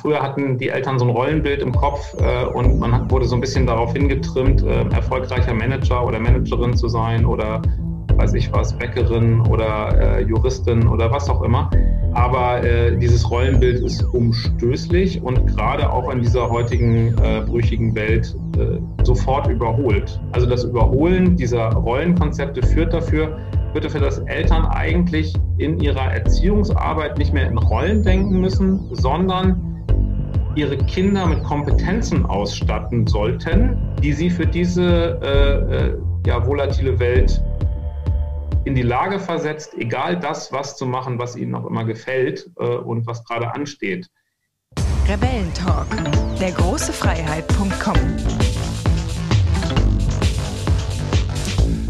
Früher hatten die Eltern so ein Rollenbild im Kopf äh, und man hat, wurde so ein bisschen darauf hingetrimmt, äh, erfolgreicher Manager oder Managerin zu sein oder weiß ich was, Bäckerin oder äh, Juristin oder was auch immer. Aber äh, dieses Rollenbild ist umstößlich und gerade auch in dieser heutigen äh, brüchigen Welt äh, sofort überholt. Also das Überholen dieser Rollenkonzepte führt dafür, führt dafür, dass Eltern eigentlich in ihrer Erziehungsarbeit nicht mehr in Rollen denken müssen, sondern ihre Kinder mit Kompetenzen ausstatten sollten, die sie für diese äh, äh, ja, volatile Welt in die Lage versetzt, egal das, was zu machen, was ihnen auch immer gefällt äh, und was gerade ansteht. Rebellentalk, der große Freiheit.com.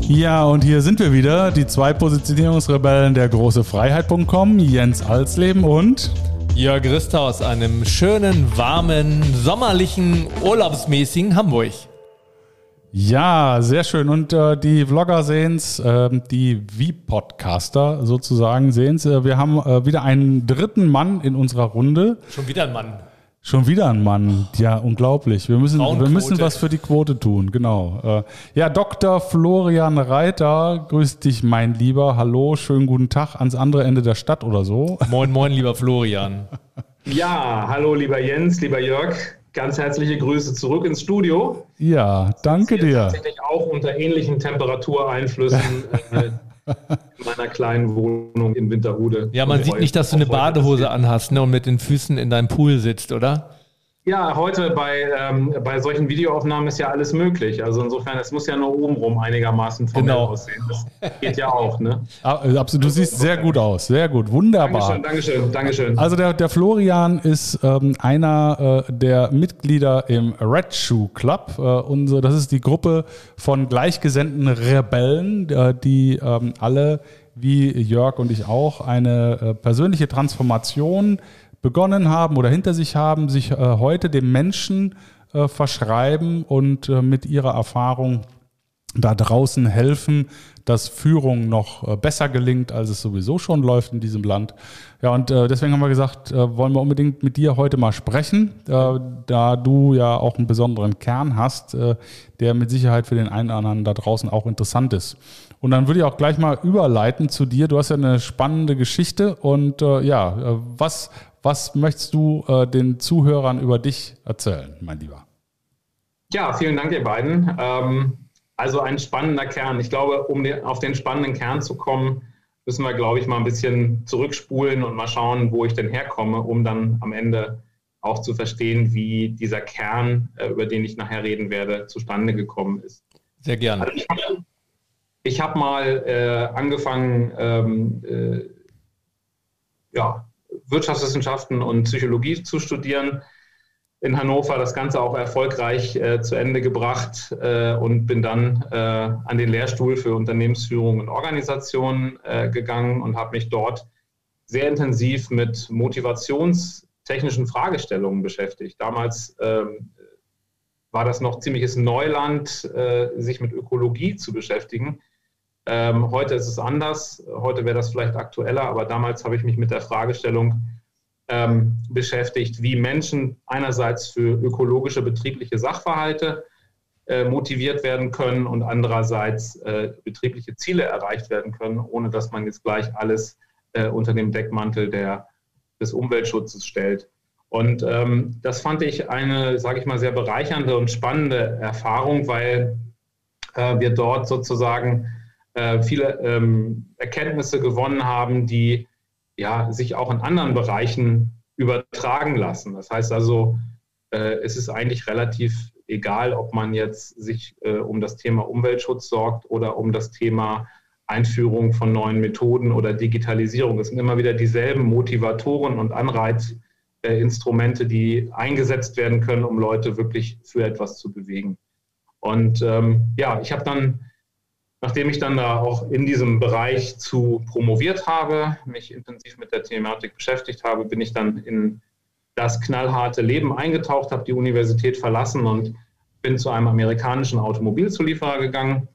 Ja, und hier sind wir wieder, die zwei Positionierungsrebellen der große Freiheit.com, Jens Alsleben und Jörg Rister aus einem schönen, warmen, sommerlichen, urlaubsmäßigen Hamburg. Ja, sehr schön. Und äh, die Vlogger sehen es, äh, die V-Podcaster sozusagen sehen es. Äh, wir haben äh, wieder einen dritten Mann in unserer Runde. Schon wieder ein Mann. Schon wieder ein Mann. Ja, unglaublich. Wir müssen, wir müssen was für die Quote tun, genau. Äh, ja, Dr. Florian Reiter, grüß dich, mein Lieber. Hallo, schönen guten Tag ans andere Ende der Stadt oder so. Moin, moin, lieber Florian. Ja, hallo, lieber Jens, lieber Jörg. Ganz herzliche Grüße zurück ins Studio. Ja, danke dir. Tatsächlich auch unter ähnlichen Temperatureinflüssen. In meiner kleinen Wohnung in Winterhude. Ja, man sieht nicht, dass du eine Badehose anhast ne, und mit den Füßen in deinem Pool sitzt, oder? Ja, heute bei, ähm, bei solchen Videoaufnahmen ist ja alles möglich. Also insofern, es muss ja nur obenrum einigermaßen formell genau. aussehen. Das geht ja auch, ne? Ah, äh, absolut, du siehst sehr gut aus, sehr gut, wunderbar. Dankeschön, Dankeschön, Dankeschön. Also der, der Florian ist ähm, einer äh, der Mitglieder im Red Shoe Club. Äh, unsere, das ist die Gruppe von gleichgesinnten Rebellen, äh, die ähm, alle wie Jörg und ich auch eine äh, persönliche Transformation begonnen haben oder hinter sich haben, sich äh, heute dem Menschen äh, verschreiben und äh, mit ihrer Erfahrung da draußen helfen, dass Führung noch äh, besser gelingt, als es sowieso schon läuft in diesem Land. Ja, und äh, deswegen haben wir gesagt, äh, wollen wir unbedingt mit dir heute mal sprechen, da du ja auch einen besonderen Kern hast, der mit Sicherheit für den einen oder anderen da draußen auch interessant ist. Und dann würde ich auch gleich mal überleiten zu dir. Du hast ja eine spannende Geschichte und ja, was, was möchtest du äh, den Zuhörern über dich erzählen, mein Lieber? Ja, vielen Dank, ihr beiden. Ähm, also ein spannender Kern. Ich glaube, um den, auf den spannenden Kern zu kommen, müssen wir, glaube ich, mal ein bisschen zurückspulen und mal schauen, wo ich denn herkomme, um dann am Ende auch zu verstehen, wie dieser Kern, äh, über den ich nachher reden werde, zustande gekommen ist. Sehr gerne. Also ich habe hab mal äh, angefangen, ähm, äh, ja, Wirtschaftswissenschaften und Psychologie zu studieren. In Hannover das Ganze auch erfolgreich äh, zu Ende gebracht äh, und bin dann äh, an den Lehrstuhl für Unternehmensführung und Organisation äh, gegangen und habe mich dort sehr intensiv mit motivationstechnischen Fragestellungen beschäftigt. Damals ähm, war das noch ziemliches Neuland, äh, sich mit Ökologie zu beschäftigen. Ähm, heute ist es anders, heute wäre das vielleicht aktueller, aber damals habe ich mich mit der Fragestellung ähm, beschäftigt, wie Menschen einerseits für ökologische betriebliche Sachverhalte äh, motiviert werden können und andererseits äh, betriebliche Ziele erreicht werden können, ohne dass man jetzt gleich alles äh, unter dem Deckmantel der, des Umweltschutzes stellt. Und ähm, das fand ich eine, sage ich mal, sehr bereichernde und spannende Erfahrung, weil äh, wir dort sozusagen äh, viele ähm, Erkenntnisse gewonnen haben, die ja, sich auch in anderen Bereichen übertragen lassen. Das heißt also, äh, es ist eigentlich relativ egal, ob man jetzt sich äh, um das Thema Umweltschutz sorgt oder um das Thema Einführung von neuen Methoden oder Digitalisierung. Es sind immer wieder dieselben Motivatoren und Anreizinstrumente, die eingesetzt werden können, um Leute wirklich für etwas zu bewegen. Und ähm, ja, ich habe dann Nachdem ich dann da auch in diesem Bereich zu promoviert habe, mich intensiv mit der Thematik beschäftigt habe, bin ich dann in das knallharte Leben eingetaucht, habe die Universität verlassen und bin zu einem amerikanischen Automobilzulieferer gegangen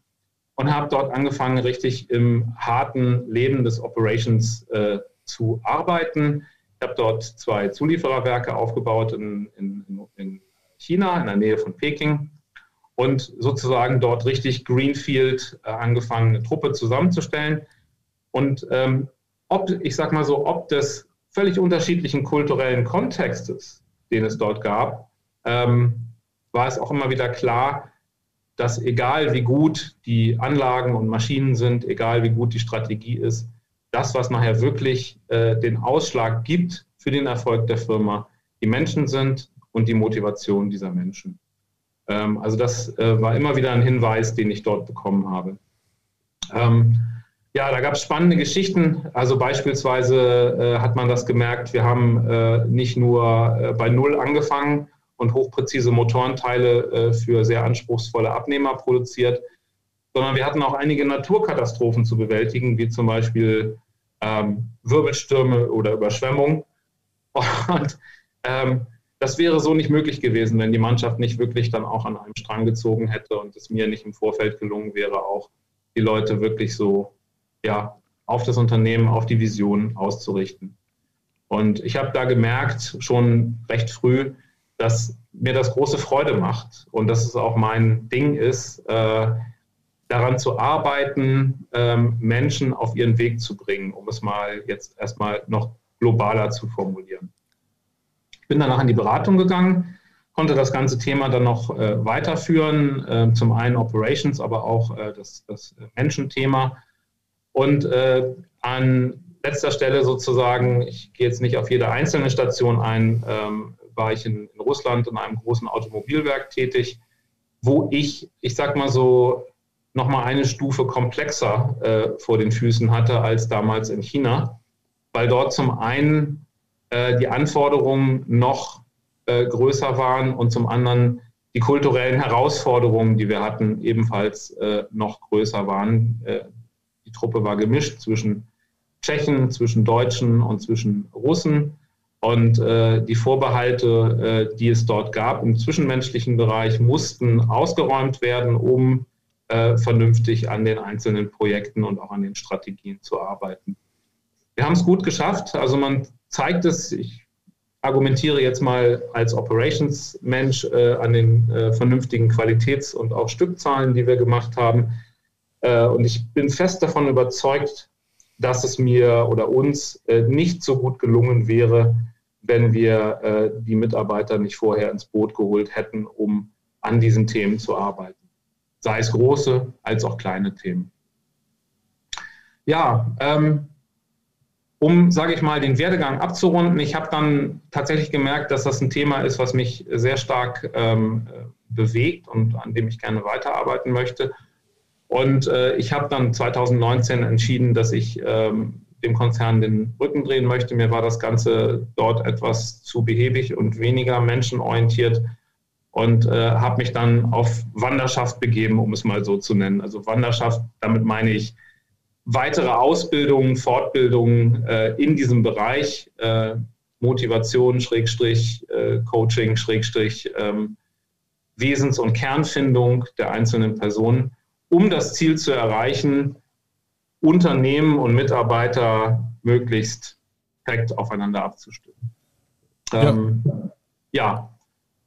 und habe dort angefangen, richtig im harten Leben des Operations äh, zu arbeiten. Ich habe dort zwei Zuliefererwerke aufgebaut in, in, in China, in der Nähe von Peking und sozusagen dort richtig Greenfield äh, angefangen, eine Truppe zusammenzustellen. Und ähm, ob, ich sag mal so, ob des völlig unterschiedlichen kulturellen Kontextes, den es dort gab, ähm, war es auch immer wieder klar, dass egal wie gut die Anlagen und Maschinen sind, egal wie gut die Strategie ist, das, was nachher wirklich äh, den Ausschlag gibt für den Erfolg der Firma, die Menschen sind und die Motivation dieser Menschen. Ähm, also das äh, war immer wieder ein Hinweis, den ich dort bekommen habe. Ähm, ja, da gab es spannende Geschichten. Also beispielsweise äh, hat man das gemerkt, wir haben äh, nicht nur äh, bei Null angefangen und hochpräzise Motorenteile äh, für sehr anspruchsvolle Abnehmer produziert, sondern wir hatten auch einige Naturkatastrophen zu bewältigen, wie zum Beispiel ähm, Wirbelstürme oder Überschwemmungen. Und ähm, das wäre so nicht möglich gewesen, wenn die Mannschaft nicht wirklich dann auch an einem Strang gezogen hätte und es mir nicht im Vorfeld gelungen wäre, auch die Leute wirklich so ja, auf das Unternehmen, auf die Vision auszurichten. Und ich habe da gemerkt, schon recht früh, dass mir das große Freude macht und dass es auch mein Ding ist, äh, daran zu arbeiten, ähm, Menschen auf ihren Weg zu bringen, um es mal jetzt erstmal noch globaler zu formulieren. Ich bin danach in die Beratung gegangen, konnte das ganze Thema dann noch äh, weiterführen, äh, zum einen Operations, aber auch äh, das, das Menschenthema. Und äh, an letzter Stelle sozusagen, ich gehe jetzt nicht auf jede einzelne Station ein, ähm, war ich in, in Russland in einem großen Automobilwerk tätig, wo ich, ich sag mal so, nochmal eine Stufe komplexer äh, vor den Füßen hatte als damals in China, weil dort zum einen äh, die Anforderungen noch äh, größer waren und zum anderen die kulturellen Herausforderungen, die wir hatten, ebenfalls äh, noch größer waren. Die Truppe war gemischt zwischen Tschechen, zwischen Deutschen und zwischen Russen. Und die Vorbehalte, die es dort gab im zwischenmenschlichen Bereich, mussten ausgeräumt werden, um vernünftig an den einzelnen Projekten und auch an den Strategien zu arbeiten. Wir haben es gut geschafft. Also man zeigt es, ich argumentiere jetzt mal als Operations-Mensch äh, an den äh, vernünftigen Qualitäts- und auch Stückzahlen, die wir gemacht haben. Äh, und ich bin fest davon überzeugt, dass es mir oder uns äh, nicht so gut gelungen wäre, wenn wir äh, die Mitarbeiter nicht vorher ins Boot geholt hätten, um an diesen Themen zu arbeiten. Sei es große als auch kleine Themen. Ja, ähm, um, sage ich mal, den Werdegang abzurunden, ich habe dann tatsächlich gemerkt, dass das ein Thema ist, was mich sehr stark ähm, bewegt und an dem ich gerne weiterarbeiten möchte. Und äh, ich habe dann 2019 entschieden, dass ich ähm, dem Konzern den Rücken drehen möchte. Mir war das Ganze dort etwas zu behäbig und weniger menschenorientiert und äh, habe mich dann auf Wanderschaft begeben, um es mal so zu nennen. Also Wanderschaft, damit meine ich weitere Ausbildungen, Fortbildungen äh, in diesem Bereich, äh, Motivation, Schrägstrich, äh, Coaching, Schrägstrich, ähm, Wesens- und Kernfindung der einzelnen Personen, um das Ziel zu erreichen, Unternehmen und Mitarbeiter möglichst direkt aufeinander abzustimmen. Ähm, ja. ja.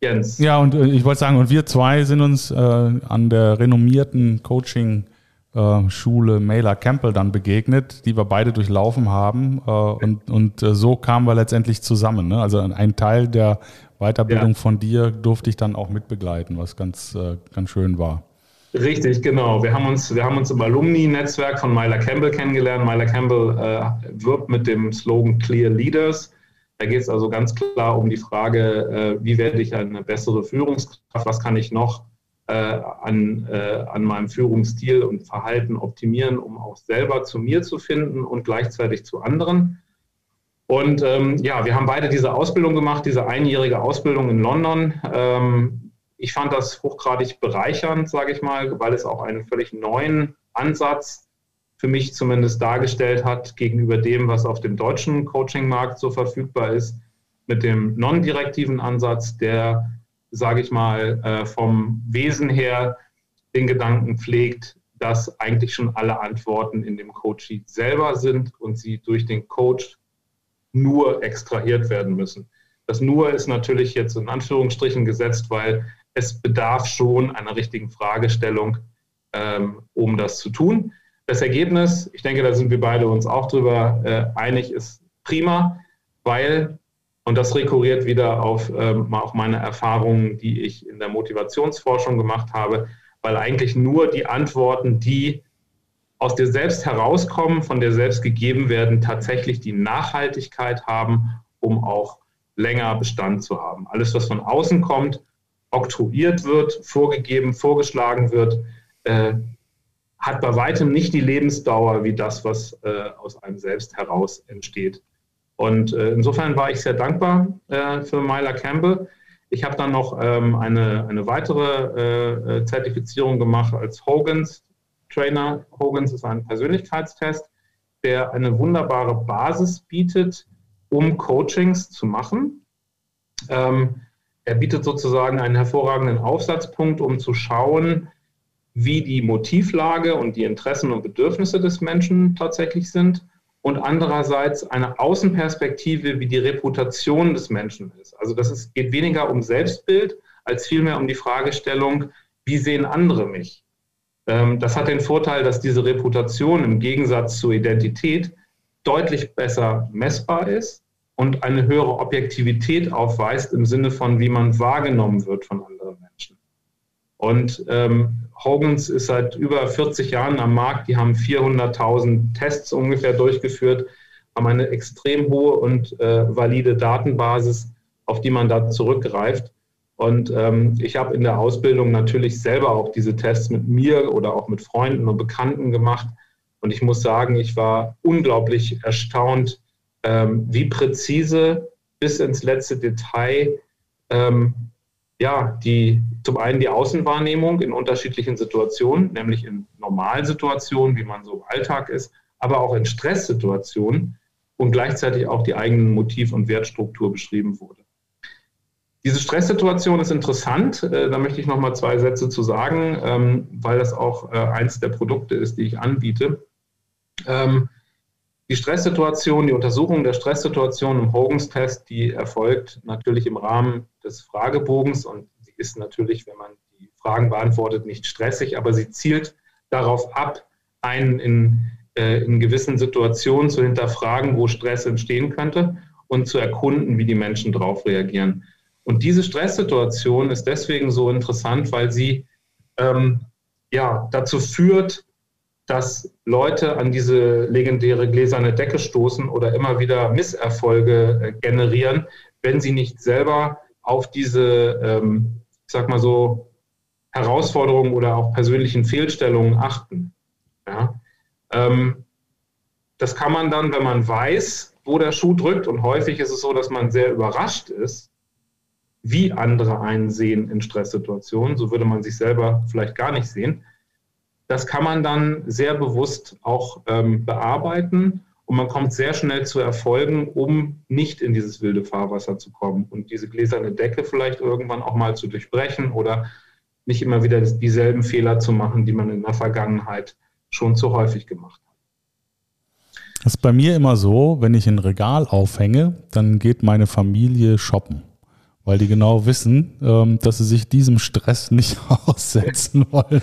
Jens. Ja, und äh, ich wollte sagen, und wir zwei sind uns äh, an der renommierten Coaching-Schule äh, Mailer Campbell dann begegnet, die wir beide durchlaufen haben. Äh, und und äh, so kamen wir letztendlich zusammen. Ne? Also ein Teil der Weiterbildung ja. von dir durfte ich dann auch mitbegleiten, was ganz, ganz schön war. Richtig, genau. Wir haben uns, wir haben uns im Alumni-Netzwerk von Myla Campbell kennengelernt. Myla Campbell äh, wirbt mit dem Slogan Clear Leaders. Da geht es also ganz klar um die Frage, äh, wie werde ich eine bessere Führungskraft, was kann ich noch an, äh, an meinem Führungsstil und Verhalten optimieren, um auch selber zu mir zu finden und gleichzeitig zu anderen. Und ähm, ja, wir haben beide diese Ausbildung gemacht, diese einjährige Ausbildung in London. Ähm, ich fand das hochgradig bereichernd, sage ich mal, weil es auch einen völlig neuen Ansatz für mich zumindest dargestellt hat gegenüber dem, was auf dem deutschen Coaching-Markt so verfügbar ist, mit dem non-direktiven Ansatz, der, sage ich mal, äh, vom Wesen her den Gedanken pflegt, dass eigentlich schon alle Antworten in dem Coaching selber sind und sie durch den Coach nur extrahiert werden müssen. Das nur ist natürlich jetzt in Anführungsstrichen gesetzt, weil es bedarf schon einer richtigen Fragestellung, ähm, um das zu tun. Das Ergebnis, ich denke, da sind wir beide uns auch drüber äh, einig, ist prima, weil, und das rekurriert wieder auf, ähm, auf meine Erfahrungen, die ich in der Motivationsforschung gemacht habe, weil eigentlich nur die Antworten, die aus dir selbst herauskommen, von dir selbst gegeben werden, tatsächlich die Nachhaltigkeit haben, um auch länger Bestand zu haben. Alles, was von außen kommt, oktroyiert wird, vorgegeben, vorgeschlagen wird, äh, hat bei weitem nicht die Lebensdauer wie das, was äh, aus einem selbst heraus entsteht. Und äh, insofern war ich sehr dankbar äh, für Myla Campbell. Ich habe dann noch ähm, eine, eine weitere äh, Zertifizierung gemacht als Hogans Trainer. Hogans ist ein Persönlichkeitstest, der eine wunderbare Basis bietet, um Coachings zu machen. Ähm, er bietet sozusagen einen hervorragenden Aufsatzpunkt, um zu schauen, wie die Motivlage und die Interessen und Bedürfnisse des Menschen tatsächlich sind und andererseits eine Außenperspektive, wie die Reputation des Menschen ist. Also das ist, geht weniger um Selbstbild als vielmehr um die Fragestellung, wie sehen andere mich? Ähm, das hat den Vorteil, dass diese Reputation im Gegensatz zur Identität deutlich besser messbar ist und eine höhere Objektivität aufweist im Sinne von, wie man wahrgenommen wird von anderen Menschen. Und ähm, Hogans ist seit über 40 Jahren am Markt. Die haben 400.000 Tests ungefähr durchgeführt, haben eine extrem hohe und äh, valide Datenbasis, auf die man da zurückgreift. Und ähm, ich habe in der Ausbildung natürlich selber auch diese Tests mit mir oder auch mit Freunden und Bekannten gemacht. Und ich muss sagen, ich war unglaublich erstaunt, ähm, wie präzise bis ins letzte Detail ähm, ja, die, zum einen die Außenwahrnehmung in unterschiedlichen Situationen, nämlich in Normalsituationen, wie man so im Alltag ist, aber auch in Stresssituationen und gleichzeitig auch die eigene Motiv- und Wertstruktur beschrieben wurde. Diese Stresssituation ist interessant. Äh, da möchte ich noch mal zwei Sätze zu sagen, ähm, weil das auch äh, eins der Produkte ist, die ich anbiete. Ähm, die Stresssituation, die Untersuchung der Stresssituation im Hogans-Test, die erfolgt natürlich im Rahmen des Fragebogens und sie ist natürlich, wenn man die Fragen beantwortet, nicht stressig, aber sie zielt darauf ab, einen in, äh, in gewissen Situationen zu hinterfragen, wo Stress entstehen könnte und zu erkunden, wie die Menschen darauf reagieren. Und diese Stresssituation ist deswegen so interessant, weil sie ähm, ja, dazu führt, dass Leute an diese legendäre gläserne Decke stoßen oder immer wieder Misserfolge äh, generieren, wenn sie nicht selber auf diese, ähm, ich sag mal so, Herausforderungen oder auch persönlichen Fehlstellungen achten. Ja? Ähm, das kann man dann, wenn man weiß, wo der Schuh drückt, und häufig ist es so, dass man sehr überrascht ist, wie andere einen sehen in Stresssituationen. So würde man sich selber vielleicht gar nicht sehen. Das kann man dann sehr bewusst auch ähm, bearbeiten und man kommt sehr schnell zu Erfolgen, um nicht in dieses wilde Fahrwasser zu kommen und diese gläserne Decke vielleicht irgendwann auch mal zu durchbrechen oder nicht immer wieder dieselben Fehler zu machen, die man in der Vergangenheit schon zu häufig gemacht hat. Das ist bei mir immer so, wenn ich ein Regal aufhänge, dann geht meine Familie shoppen weil die genau wissen, ähm, dass sie sich diesem Stress nicht aussetzen wollen.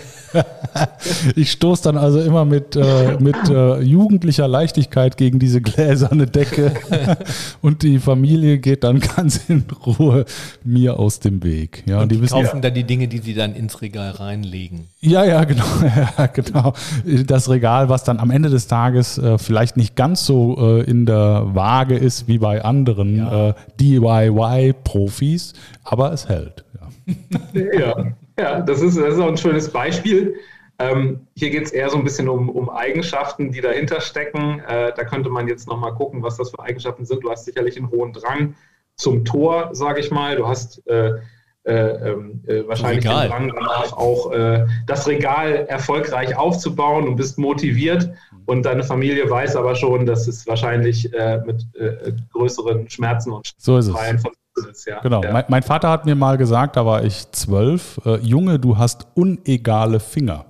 ich stoße dann also immer mit, äh, mit äh, jugendlicher Leichtigkeit gegen diese gläserne Decke und die Familie geht dann ganz in Ruhe mir aus dem Weg. Ja, und die, die wissen, kaufen ja, dann die Dinge, die sie dann ins Regal reinlegen. Ja, ja, genau, ja, genau. Das Regal, was dann am Ende des Tages äh, vielleicht nicht ganz so äh, in der Waage ist wie bei anderen ja. Äh, DIY-Profis aber es hält. Ja, ja, ja das, ist, das ist auch ein schönes Beispiel. Ähm, hier geht es eher so ein bisschen um, um Eigenschaften, die dahinter stecken. Äh, da könnte man jetzt nochmal gucken, was das für Eigenschaften sind. Du hast sicherlich einen hohen Drang zum Tor, sage ich mal. Du hast äh, äh, ähm, äh wahrscheinlich den Drang danach auch äh, das Regal erfolgreich aufzubauen und bist motiviert. Und deine Familie weiß aber schon, dass es wahrscheinlich mit größeren Schmerzen und so ist es. von ist, ja. Genau. Ja. Mein, mein, Vater hat mir mal gesagt, da war ich zwölf, äh, Junge, du hast unegale Finger.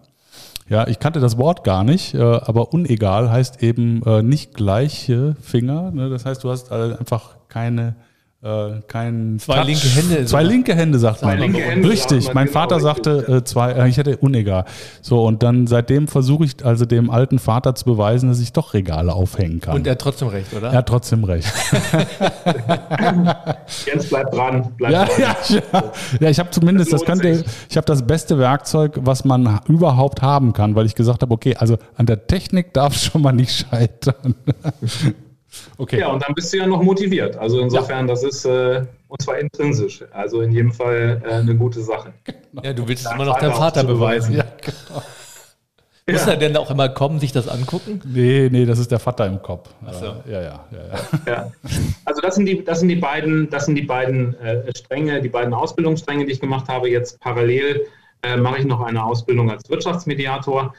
Ja, ich kannte das Wort gar nicht, äh, aber unegal heißt eben äh, nicht gleiche Finger. Ne? Das heißt, du hast einfach keine äh, kein Zwei Touch. linke Hände Zwei sogar. linke Hände sagt Zwei man. linke Hände richtig. sagt man, mein genau, Vater sagte äh, zwei. Äh, ich hätte unegal. So und dann seitdem versuche ich also dem alten Vater zu beweisen, dass ich doch Regale aufhängen kann. Und er hat trotzdem recht, oder? er hat trotzdem recht. Jens, bleib dran. Bleib Ja, dran. ja, ja. ja, ich habe zumindest, das Das könnte, sich. ich habe das beste Werkzeug, was man überhaupt haben kann, weil ich gesagt habe, okay, also an der Technik darf es schon mal nicht scheitern. Okay. Ja, und dann bist du ja noch motiviert. Also insofern, das ist, äh, und zwar intrinsisch. Also in jedem Fall äh, eine gute Sache. Ja, du willst es immer noch deinem Vater beweisen. Ja, genau. Muss er denn auch immer kommen, sich das angucken? Nee, nee, das ist der Vater im Kopf. so. Ja, ja, ja. ja. Ja. Also das sind die, das sind die beiden, das sind die beiden äh, Stränge, die beiden Ausbildungsstränge, die ich gemacht habe. Jetzt parallel äh, mache ich noch eine Ausbildung als Wirtschaftsmediator.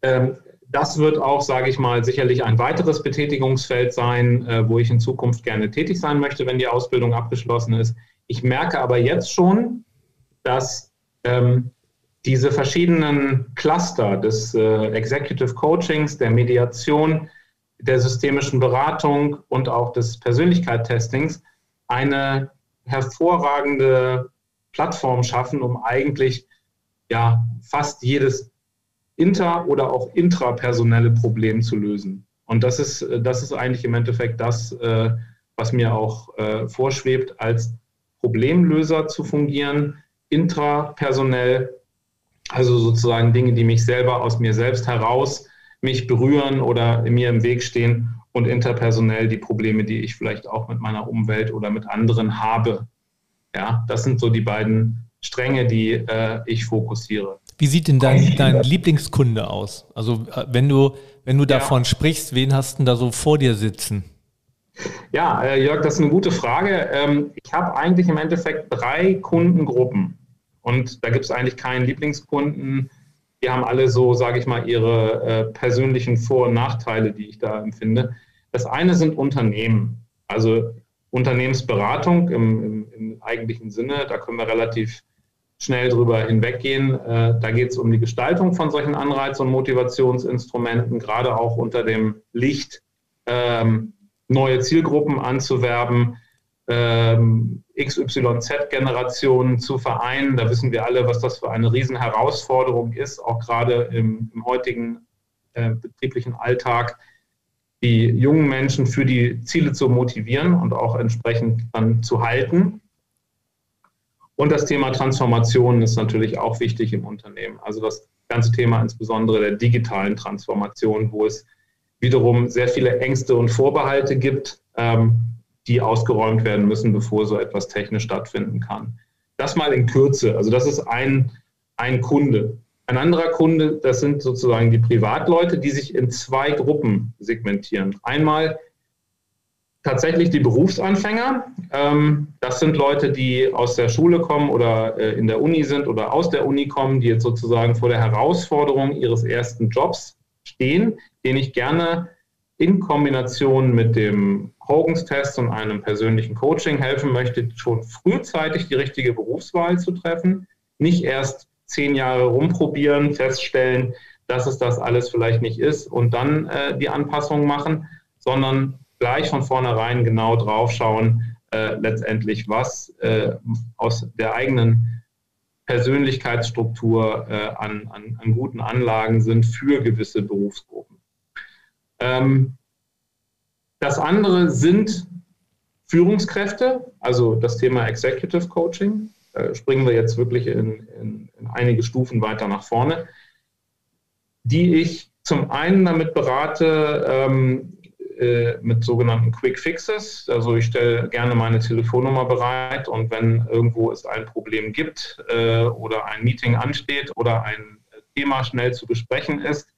Ähm, das wird auch, sage ich mal, sicherlich ein weiteres Betätigungsfeld sein, äh, wo ich in Zukunft gerne tätig sein möchte, wenn die Ausbildung abgeschlossen ist. Ich merke aber jetzt schon, dass ähm, diese verschiedenen Cluster des äh, Executive Coachings, der Mediation, der systemischen Beratung und auch des Persönlichkeitstestings eine hervorragende Plattform schaffen, um eigentlich ja fast jedes inter- oder auch intrapersonelle Problem zu lösen. Und das ist, äh, das ist eigentlich im Endeffekt das, äh, was mir auch äh, vorschwebt, als Problemlöser zu fungieren, intrapersonell, also sozusagen Dinge, die mich selber aus mir selbst heraus mich berühren oder mir im Weg stehen und interpersonell die Probleme, die ich vielleicht auch mit meiner Umwelt oder mit anderen habe. Ja, das sind so die beiden Stränge, die äh, ich fokussiere. Wie sieht denn dein, dein Lieblingskunde aus? Also äh, wenn du, wenn du davon sprichst, wen hast du denn da so vor dir sitzen? Ja, äh, Jörg, das ist eine gute Frage. Ähm, ich habe eigentlich im Endeffekt drei Kundengruppen. Und da gibt es eigentlich keinen Lieblingskunden. Die haben alle so, sage ich mal, ihre äh, persönlichen Vor- und Nachteile, die ich da empfinde. Das eine sind Unternehmen, also Unternehmensberatung im, im, im eigentlichen Sinne. Da können wir relativ schnell drüber hinweggehen. Äh, da geht es um die Gestaltung von solchen Anreiz- und Motivationsinstrumenten, gerade auch unter dem Licht ähm, neue Zielgruppen anzuwerben, ähm, XYZ-Generationen zu vereinen. Da wissen wir alle, was das für eine Riesenherausforderung ist, auch gerade im, im heutigen äh, betrieblichen Alltag, die jungen Menschen für die Ziele zu motivieren und auch entsprechend dann zu halten. Und das Thema Transformation ist natürlich auch wichtig im Unternehmen. Also das ganze Thema insbesondere der digitalen Transformation, wo es wiederum sehr viele Ängste und Vorbehalte gibt, ähm, die ausgeräumt werden müssen, bevor so etwas technisch stattfinden kann. Das mal in Kürze. Also das ist ein, ein Kunde. Ein anderer Kunde, das sind sozusagen die Privatleute, die sich in zwei Gruppen segmentieren. Einmal tatsächlich die Berufsanfänger. Ähm, das sind Leute, die aus der Schule kommen oder äh, in der Uni sind oder aus der Uni kommen, die jetzt sozusagen vor der Herausforderung ihres ersten Jobs stehen, den ich gerne in Kombination mit dem Hogans-Test und einem persönlichen Coaching helfen möchte, schon frühzeitig die richtige Berufswahl zu treffen. Nicht erst zehn Jahre rumprobieren, feststellen, dass es das alles vielleicht nicht ist und dann äh, die Anpassung machen, sondern gleich von vornherein genau draufschauen, äh, letztendlich, was äh, aus der eigenen Persönlichkeitsstruktur äh, an, an, an, guten Anlagen sind für gewisse Berufsgruppen. Ähm, das andere sind Führungskräfte, also das Thema Executive Coaching. Da springen wir jetzt wirklich in, in, in einige Stufen weiter nach vorne, die ich zum einen damit berate, ähm, äh, mit sogenannten Quick Fixes. Also ich stelle gerne meine Telefonnummer bereit und wenn irgendwo es ein Problem gibt äh, oder ein Meeting ansteht oder ein Thema schnell zu besprechen ist,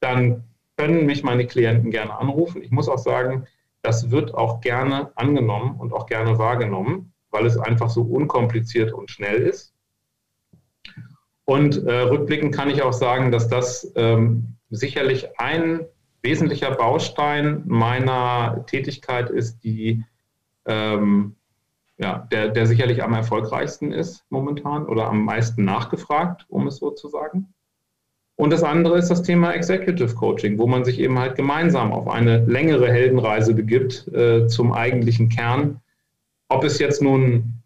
dann können mich meine Klienten gerne anrufen. Ich muss auch sagen, das wird auch gerne angenommen und auch gerne wahrgenommen, weil es einfach so unkompliziert und schnell ist. Und äh, rückblickend kann ich auch sagen, dass das ähm, sicherlich ein wesentlicher Baustein meiner Tätigkeit ist, die ähm, ja, der, der sicherlich am erfolgreichsten ist momentan oder am meisten nachgefragt, um es so zu sagen. Und das andere ist das Thema Executive Coaching, wo man sich eben halt gemeinsam auf eine längere Heldenreise begibt äh, zum eigentlichen Kern. Ob es jetzt nun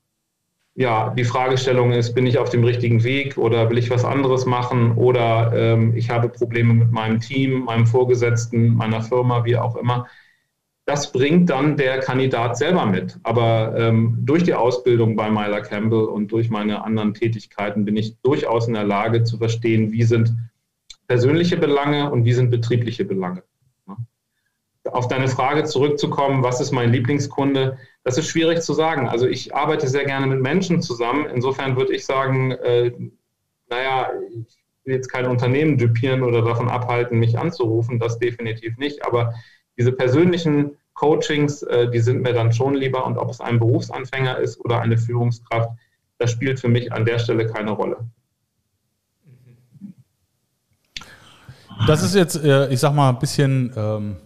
ja, die Fragestellung ist, bin ich auf dem richtigen Weg oder will ich was anderes machen oder ähm, ich habe Probleme mit meinem Team, meinem Vorgesetzten, meiner Firma, wie auch immer. Das bringt dann der Kandidat selber mit. Aber ähm, durch die Ausbildung bei Myla Campbell und durch meine anderen Tätigkeiten bin ich durchaus in der Lage zu verstehen, wie sind persönliche Belange und wie sind betriebliche Belange. Auf deine Frage zurückzukommen, was ist mein Lieblingskunde? Das ist schwierig zu sagen. Also ich arbeite sehr gerne mit Menschen zusammen. Insofern würde ich sagen, äh, naja, ich will jetzt kein Unternehmen düpieren oder davon abhalten, mich anzurufen, das definitiv nicht. Aber diese persönlichen Coachings, äh, die sind mir dann schon lieber. Und ob es ein Berufsanfänger ist oder eine Führungskraft, das spielt für mich an der Stelle keine Rolle. Das ist jetzt, äh, ich sag mal, ein bisschen ähm,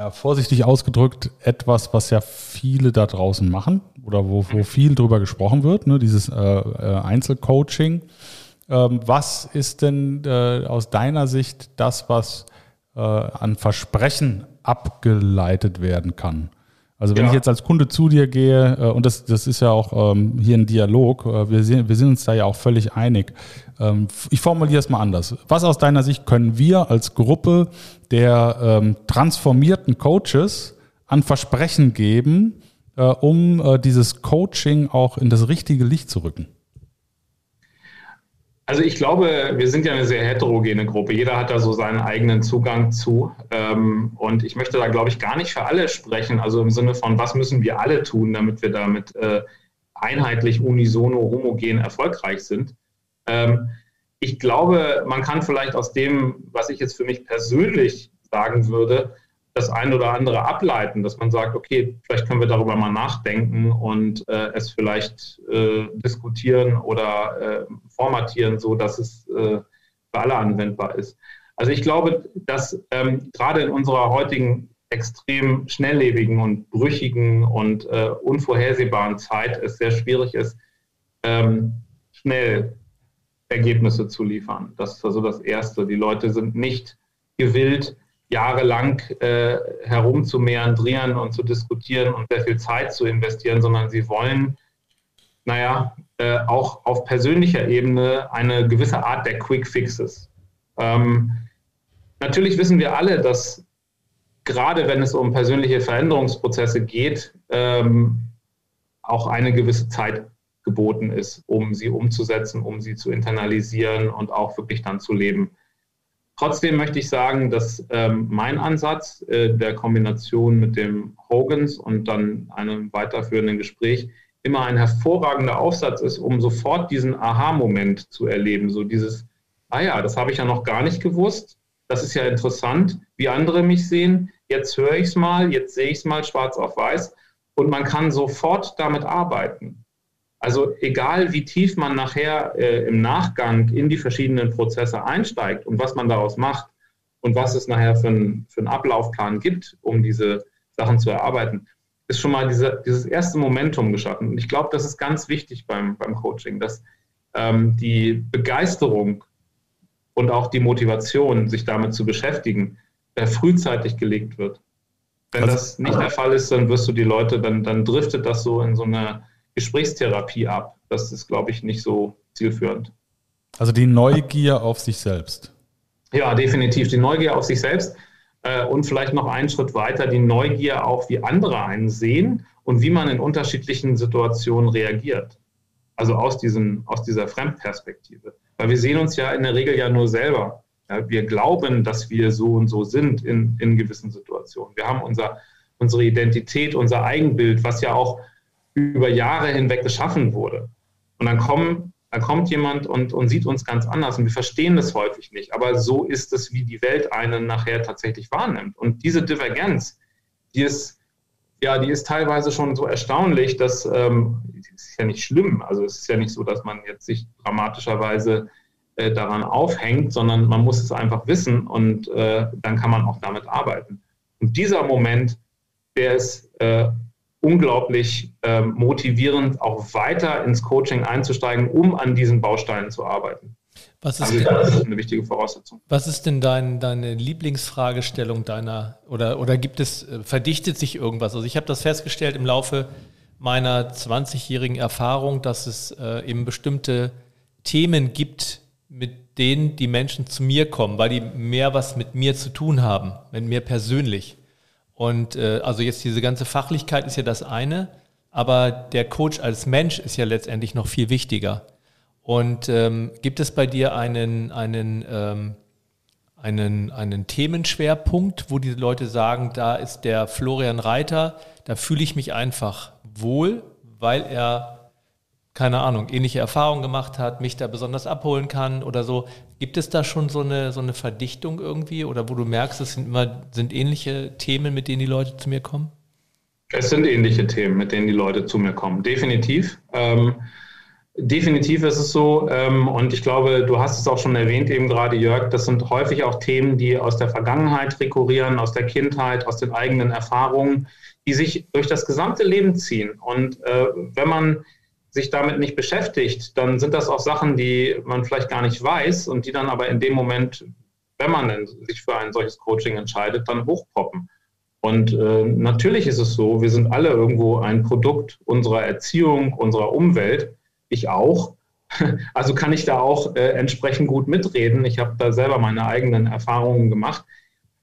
ja, vorsichtig ausgedrückt etwas, was ja viele da draußen machen oder wo, wo viel drüber gesprochen wird, ne, dieses äh, äh, Einzelcoaching. Ähm, was ist denn äh, aus deiner Sicht das, was äh, an Versprechen abgeleitet werden kann? Also wenn ja. ich jetzt als Kunde zu dir gehe, äh, und das, das ist ja auch ähm, hier ein Dialog, äh, wir, sind, wir sind uns da ja auch völlig einig. Ähm, ich formuliere es mal anders. Was aus deiner Sicht können wir als Gruppe der ähm, transformierten Coaches an Versprechen geben, äh, um äh, dieses Coaching auch in das richtige Licht zu rücken? Also ich glaube, wir sind ja eine sehr heterogene Gruppe. Jeder hat da so seinen eigenen Zugang zu. Ähm, und ich möchte da, glaube ich, gar nicht für alle sprechen. Also im Sinne von, was müssen wir alle tun, damit wir damit äh, einheitlich, unisono, homogen erfolgreich sind. Ähm, ich glaube, man kann vielleicht aus dem, was ich jetzt für mich persönlich sagen würde, das ein oder andere ableiten, dass man sagt, okay, vielleicht können wir darüber mal nachdenken und äh, es vielleicht äh, diskutieren oder äh, formatieren, so dass es äh, für alle anwendbar ist. Also ich glaube, dass ähm, gerade in unserer heutigen extrem schnelllebigen und brüchigen und äh, unvorhersehbaren Zeit es sehr schwierig ist, ähm, schnell Ergebnisse zu liefern. Das ist also das Erste. Die Leute sind nicht gewillt, jahrelang äh, herumzumeandrieren und zu diskutieren und sehr viel Zeit zu investieren, sondern sie wollen, naja, äh, auch auf persönlicher Ebene eine gewisse Art der Quick Fixes. Ähm, natürlich wissen wir alle, dass gerade wenn es um persönliche Veränderungsprozesse geht, ähm, auch eine gewisse Zeit geboten ist, um sie umzusetzen, um sie zu internalisieren und auch wirklich dann zu leben. Trotzdem möchte ich sagen, dass ähm, mein Ansatz äh, der Kombination mit dem Hogans und dann einem weiterführenden Gespräch immer ein hervorragender Aufsatz ist, um sofort diesen Aha-Moment zu erleben. So dieses, ah ja, das habe ich ja noch gar nicht gewusst. Das ist ja interessant, wie andere mich sehen. Jetzt höre ich es mal, jetzt sehe ich es mal schwarz auf weiß. Und man kann sofort damit arbeiten. Also egal, wie tief man nachher äh, im Nachgang in die verschiedenen Prozesse einsteigt und was man daraus macht und was es nachher für, ein, für einen Ablaufplan gibt, um diese Sachen zu erarbeiten, ist schon mal diese, dieses erste Momentum geschaffen. Und ich glaube, das ist ganz wichtig beim, beim Coaching, dass ähm, die Begeisterung und auch die Motivation, sich damit zu beschäftigen, äh, frühzeitig gelegt wird. Wenn also, das nicht der Fall ist, dann wirst du die Leute, dann, dann driftet das so in so eine Gesprächstherapie ab. Das ist, glaube ich, nicht so zielführend. Also die Neugier auf sich selbst. Ja, definitiv. Die Neugier auf sich selbst äh, und vielleicht noch einen Schritt weiter, die Neugier auch, wie andere einen sehen und wie man in unterschiedlichen Situationen reagiert. Also aus, diesen, aus dieser Fremdperspektive. Weil wir sehen uns ja in der Regel ja nur selber. Ja, wir glauben, dass wir so und so sind in, in gewissen Situationen. Wir haben unser, unsere Identität, unser Eigenbild, was ja auch über Jahre hinweg geschaffen wurde. Und dann, kommen, dann kommt jemand und, und sieht uns ganz anders und wir verstehen das häufig nicht. Aber so ist es, wie die Welt einen nachher tatsächlich wahrnimmt. Und diese Divergenz, die ist, ja, die ist teilweise schon so erstaunlich, dass ähm, ist ja nicht schlimm. Also es ist ja nicht so, dass man jetzt sich dramatischerweise äh, daran aufhängt, sondern man muss es einfach wissen und äh, dann kann man auch damit arbeiten. Und dieser Moment, der ist äh, unglaublich ähm, motivierend, auch weiter ins Coaching einzusteigen, um an diesen Bausteinen zu arbeiten. Was ist, also, das ist eine wichtige Voraussetzung. Was ist denn dein, deine Lieblingsfragestellung deiner oder, oder gibt es, äh, verdichtet sich irgendwas? Also ich habe das festgestellt im Laufe meiner 20-jährigen Erfahrung, dass es äh, eben bestimmte Themen gibt, mit denen die Menschen zu mir kommen, weil die mehr was mit mir zu tun haben, mit mir persönlich. Und äh, also jetzt diese ganze Fachlichkeit ist ja das eine, aber der Coach als Mensch ist ja letztendlich noch viel wichtiger. Und ähm, gibt es bei dir einen, einen, ähm, einen, einen Themenschwerpunkt, wo die Leute sagen, da ist der Florian Reiter, da fühle ich mich einfach wohl, weil er, keine Ahnung, ähnliche Erfahrungen gemacht hat, mich da besonders abholen kann oder so. Gibt es da schon so eine, so eine Verdichtung irgendwie oder wo du merkst, es sind immer sind ähnliche Themen, mit denen die Leute zu mir kommen? Es sind ähnliche Themen, mit denen die Leute zu mir kommen, definitiv. Ähm, definitiv ist es so, ähm, und ich glaube, du hast es auch schon erwähnt, eben gerade Jörg, das sind häufig auch Themen, die aus der Vergangenheit rekurrieren, aus der Kindheit, aus den eigenen Erfahrungen, die sich durch das gesamte Leben ziehen. Und äh, wenn man sich damit nicht beschäftigt, dann sind das auch Sachen, die man vielleicht gar nicht weiß und die dann aber in dem Moment, wenn man sich für ein solches Coaching entscheidet, dann hochpoppen. Und äh, natürlich ist es so, wir sind alle irgendwo ein Produkt unserer Erziehung, unserer Umwelt. Ich auch. Also kann ich da auch äh, entsprechend gut mitreden. Ich habe da selber meine eigenen Erfahrungen gemacht.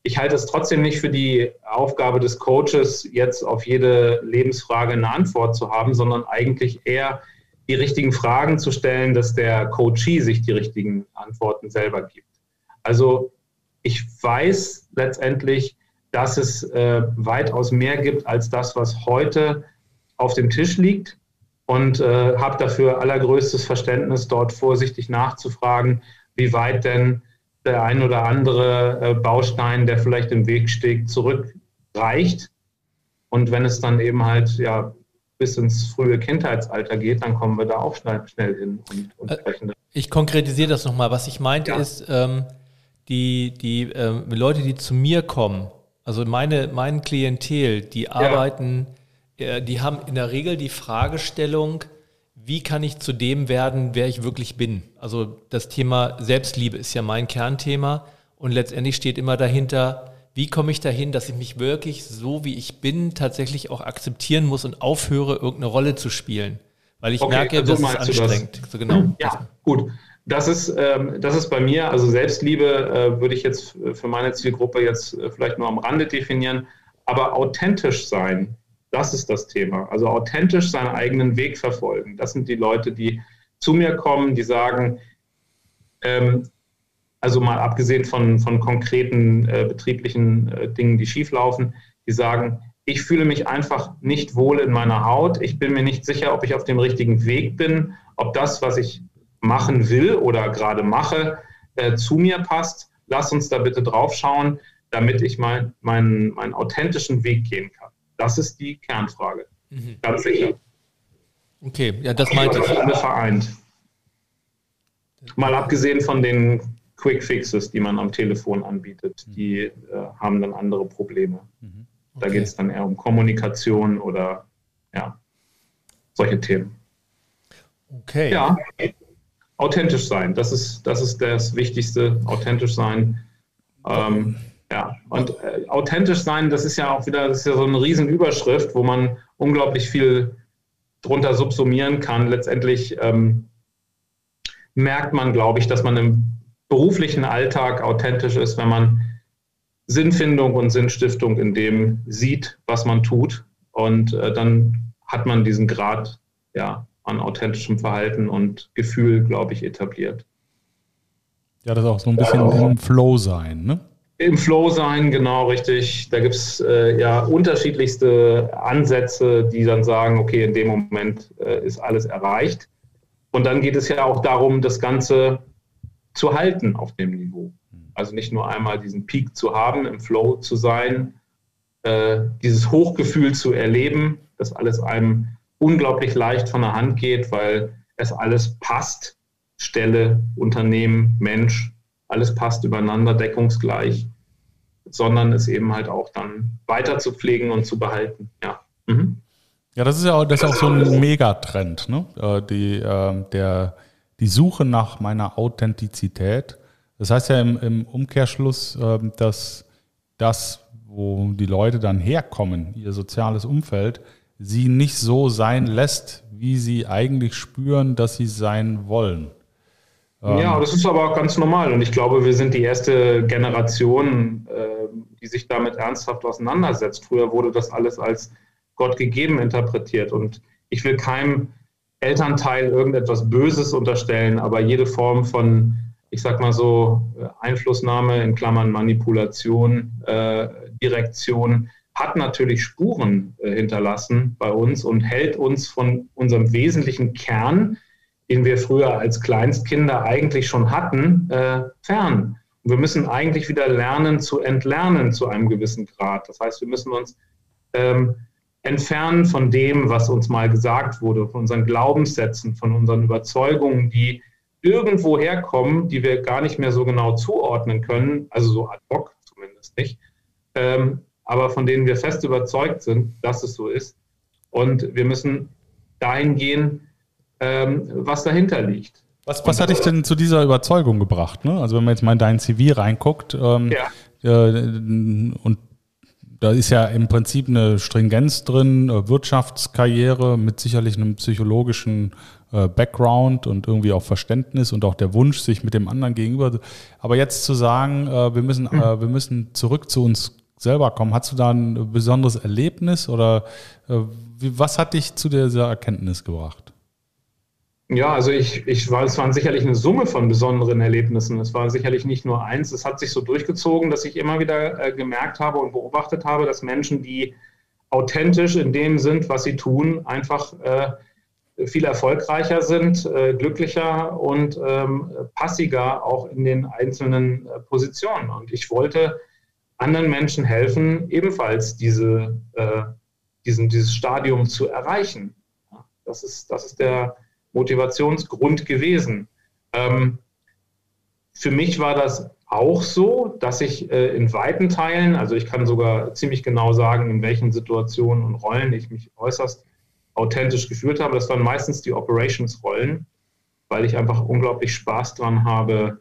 Ich halte es trotzdem nicht für die Aufgabe des Coaches, jetzt auf jede Lebensfrage eine Antwort zu haben, sondern eigentlich eher die richtigen Fragen zu stellen, dass der Coachee sich die richtigen Antworten selber gibt. Also ich weiß letztendlich, dass es äh, weitaus mehr gibt als das, was heute auf dem Tisch liegt und äh, habe dafür allergrößtes Verständnis, dort vorsichtig nachzufragen, wie weit denn der ein oder andere äh, Baustein, der vielleicht im Weg steht, zurückreicht. Und wenn es dann eben halt ja bis ins frühe Kindheitsalter geht, dann kommen wir da auch schnell, schnell hin und, und äh. Ich konkretisiere das nochmal. Was ich meinte ja. ist, ähm, die, die ähm, Leute, die zu mir kommen, also meine, mein Klientel, die arbeiten, ja. äh, die haben in der Regel die Fragestellung, wie kann ich zu dem werden, wer ich wirklich bin? Also das Thema Selbstliebe ist ja mein Kernthema und letztendlich steht immer dahinter, wie komme ich dahin, dass ich mich wirklich so wie ich bin tatsächlich auch akzeptieren muss und aufhöre, irgendeine Rolle zu spielen. Weil ich okay, merke, also das ist anstrengend. Das? So genau. Ja, gut. Das ist, ähm, das ist bei mir, also Selbstliebe äh, würde ich jetzt für meine Zielgruppe jetzt äh, vielleicht nur am Rande definieren, aber authentisch sein, das ist das Thema. Also authentisch seinen eigenen Weg verfolgen. Das sind die Leute, die zu mir kommen, die sagen, ähm, also mal abgesehen von, von konkreten äh, betrieblichen äh, Dingen, die schieflaufen, die sagen, ich fühle mich einfach nicht wohl in meiner Haut. Ich bin mir nicht sicher, ob ich auf dem richtigen Weg bin, ob das, was ich machen will oder gerade mache, äh, zu mir passt. Lass uns da bitte drauf schauen, damit ich mein, meinen, meinen authentischen Weg gehen kann. Das ist die Kernfrage. Mhm. Ganz sicher. Okay, ja, das meinte ich. Alle vereint. Mal abgesehen von den Quick Fixes, die man am Telefon anbietet, mhm. die äh, haben dann andere Probleme. Mhm. Okay. Da geht es dann eher um Kommunikation oder ja, solche Themen. Okay. Ja, authentisch sein, das ist, das ist das Wichtigste, authentisch sein. Ähm, ja, und äh, authentisch sein, das ist ja auch wieder, das ist ja so eine Riesenüberschrift, wo man unglaublich viel drunter subsumieren kann. Letztendlich ähm, merkt man, glaube ich, dass man im beruflichen Alltag authentisch ist, wenn man Sinnfindung und Sinnstiftung in dem sieht, was man tut. Und äh, dann hat man diesen Grad ja, an authentischem Verhalten und Gefühl, glaube ich, etabliert. Ja, das ist auch so ein bisschen ja. im Flow sein, ne? Im Flow sein, genau richtig. Da gibt es äh, ja unterschiedlichste Ansätze, die dann sagen, okay, in dem Moment äh, ist alles erreicht. Und dann geht es ja auch darum, das Ganze zu halten auf dem Niveau. Also nicht nur einmal diesen Peak zu haben, im Flow zu sein, äh, dieses Hochgefühl zu erleben, dass alles einem unglaublich leicht von der Hand geht, weil es alles passt. Stelle, Unternehmen, Mensch, alles passt übereinander, deckungsgleich, sondern es eben halt auch dann weiter zu pflegen und zu behalten. Ja. Mhm. Ja, das ist ja auch, das ist auch so ein Megatrend, ne? Äh, die, äh, der, die Suche nach meiner Authentizität. Das heißt ja im, im Umkehrschluss, äh, dass das, wo die Leute dann herkommen, ihr soziales Umfeld, sie nicht so sein lässt, wie sie eigentlich spüren, dass sie sein wollen. Ja, ähm, das ist aber auch ganz normal. Und ich glaube, wir sind die erste Generation, äh, die sich damit ernsthaft auseinandersetzt. Früher wurde das alles als Gott gegeben interpretiert. Und ich will keinem Elternteil irgendetwas Böses unterstellen, aber jede Form von, ich sag mal so, Einflussnahme in Klammern Manipulation, äh, Direktion, hat natürlich Spuren äh, hinterlassen bei uns und hält uns von unserem wesentlichen Kern, den wir früher als Kleinstkinder eigentlich schon hatten, äh, fern. Und wir müssen eigentlich wieder lernen zu entlernen zu einem gewissen Grad. Das heißt, wir müssen uns ähm, entfernen von dem, was uns mal gesagt wurde, von unseren Glaubenssätzen, von unseren Überzeugungen, die irgendwo herkommen, die wir gar nicht mehr so genau zuordnen können, also so ad hoc zumindest nicht, ähm, aber von denen wir fest überzeugt sind, dass es so ist. Und wir müssen dahin gehen, ähm, was dahinter liegt. Was, was hat dich denn zu dieser Überzeugung gebracht? Ne? Also wenn man jetzt mal in dein CV reinguckt ähm, ja. äh, und da ist ja im Prinzip eine Stringenz drin, äh, Wirtschaftskarriere mit sicherlich einem psychologischen äh, Background und irgendwie auch Verständnis und auch der Wunsch, sich mit dem anderen gegenüber. Aber jetzt zu sagen, äh, wir müssen, mhm. wir müssen zurück zu uns selber kommen, hast du da ein besonderes Erlebnis oder was hat dich zu dieser Erkenntnis gebracht? Ja, also ich, ich war, es waren sicherlich eine Summe von besonderen Erlebnissen. Es war sicherlich nicht nur eins. Es hat sich so durchgezogen, dass ich immer wieder äh, gemerkt habe und beobachtet habe, dass Menschen, die authentisch in dem sind, was sie tun, einfach äh, viel erfolgreicher sind, äh, glücklicher und ähm, passiger auch in den einzelnen äh, Positionen. Und ich wollte anderen Menschen helfen, ebenfalls diese, äh, diesen, dieses Stadium zu erreichen. Das ist, das ist der Motivationsgrund gewesen. Ähm, für mich war das auch so, dass ich äh, in weiten Teilen, also ich kann sogar ziemlich genau sagen, in welchen Situationen und Rollen ich mich äußerst authentisch gefühlt habe. Das waren meistens die Operations-Rollen, weil ich einfach unglaublich Spaß dran habe,